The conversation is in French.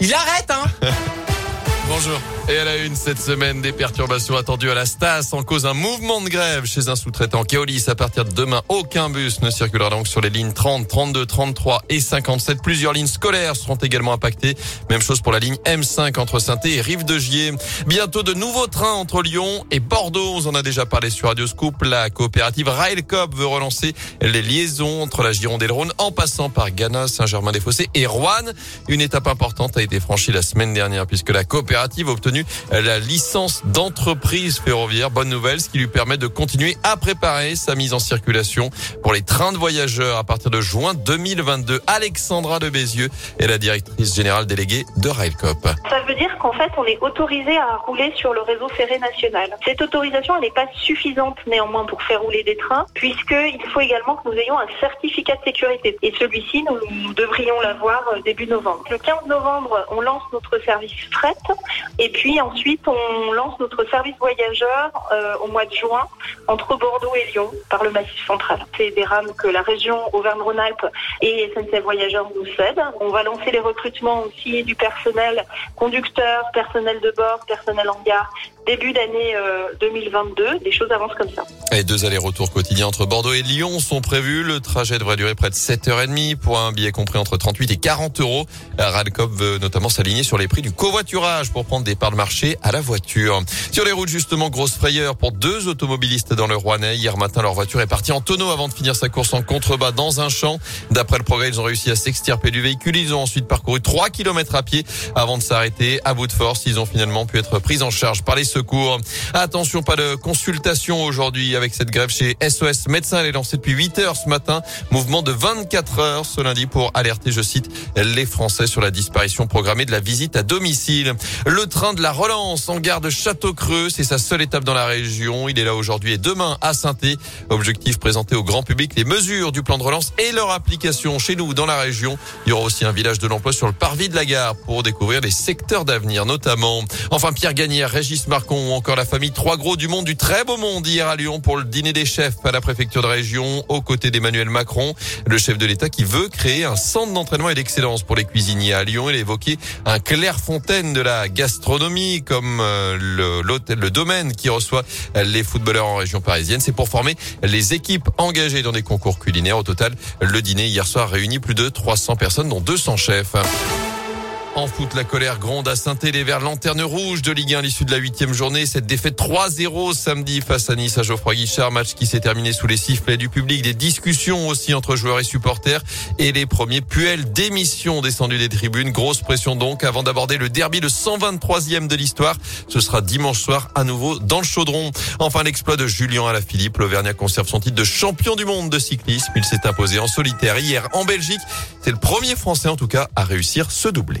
Il arrête, hein Bonjour. Et à la une cette semaine, des perturbations attendues à la Stas en cause d'un mouvement de grève chez un sous-traitant Keolis. À partir de demain, aucun bus ne circulera donc sur les lignes 30, 32, 33 et 57. Plusieurs lignes scolaires seront également impactées. Même chose pour la ligne M5 entre saint et Rive de Gier. Bientôt de nouveaux trains entre Lyon et Bordeaux. On en a déjà parlé sur Radio Scoop. La coopérative Railcoop veut relancer les liaisons entre la Gironde et le Rhône en passant par Ghana, Saint-Germain-des-Fossés et Rouen. Une étape importante a été franchie la semaine dernière puisque la coopérative a obtenu la licence d'entreprise ferroviaire. Bonne nouvelle, ce qui lui permet de continuer à préparer sa mise en circulation pour les trains de voyageurs à partir de juin 2022. Alexandra de Bézieux est la directrice générale déléguée de Railcop. Ça veut dire qu'en fait, on est autorisé à rouler sur le réseau ferré national. Cette autorisation, elle n'est pas suffisante néanmoins pour faire rouler des trains, puisqu'il faut également que nous ayons un certificat de sécurité. Et celui-ci, nous, devrions l'avoir euh, début novembre. Le 15 novembre, on lance notre service fret, et puis ensuite, on lance notre service voyageur euh, au mois de juin entre Bordeaux et Lyon par le Massif central. C'est des rames que la région Auvergne-Rhône-Alpes et SNCF Voyageurs nous cèdent. On va lancer les recrutements aussi du personnel conducteur, personnel de bord, personnel en gare début d'année 2022. Euh, des choses avancent comme ça. Et deux allers-retours quotidiens entre Bordeaux et Lyon sont prévus. Le trajet devrait durer près de 7h30 pour un billet compris entre 38 et 40 euros. Radcop veut notamment s'aligner sur les prix du covoiturage pour prendre des parts de marché à la voiture. Sur les routes, justement, grosse frayeur pour deux automobilistes dans le Rouennais. Hier matin, leur voiture est partie en tonneau avant de finir sa course en contrebas dans un champ. D'après le progrès, ils ont réussi à s'extirper du véhicule. Ils ont ensuite parcouru 3 km à pied avant de s'arrêter. À bout de force, ils ont finalement pu être pris en charge par les secours. Attention, pas de consultation aujourd'hui avec cette grève chez SOS Médecins. Elle est lancée depuis 8 heures ce matin. Mouvement de 24 heures ce lundi pour alerter, je cite, les Français sur la disparition programmée de la visite à domicile. Le train de la relance en gare de Château-Creux, c'est sa seule étape dans la région. Il est là aujourd'hui et demain à saint Objectif présenter au grand public les mesures du plan de relance et leur application chez nous dans la région. Il y aura aussi un village de l'emploi sur le parvis de la gare pour découvrir les secteurs d'avenir notamment. Enfin, Pierre Gagnère, Régis Marcon ou encore la famille Trois Gros du Monde du très beau monde hier à Lyon pour le dîner des chefs à la préfecture de région aux côtés d'Emmanuel Macron, le chef de l'État qui veut créer un centre d'entraînement et d'excellence pour les cuisiniers à Lyon. Il a évoqué un Clairefontaine de la gastronomie comme euh, l'hôtel, le domaine qui reçoit les footballeurs en région parisienne. C'est pour former les équipes engagées dans des concours culinaires. Au total, le dîner hier soir réunit plus de 300 personnes, dont 200 chefs. En foot, la colère gronde à saint les Verts lanterne rouge de Ligue 1 à l'issue de la huitième journée. Cette défaite 3-0 samedi face à Nice à Geoffroy Guichard. Match qui s'est terminé sous les sifflets du public. Des discussions aussi entre joueurs et supporters. Et les premiers puels d'émission descendus des tribunes. Grosse pression donc avant d'aborder le derby, le 123e de l'histoire. Ce sera dimanche soir à nouveau dans le chaudron. Enfin, l'exploit de Julien Alaphilippe. L'Auvergnat conserve son titre de champion du monde de cyclisme. Il s'est imposé en solitaire hier en Belgique. C'est le premier Français en tout cas à réussir ce doublé.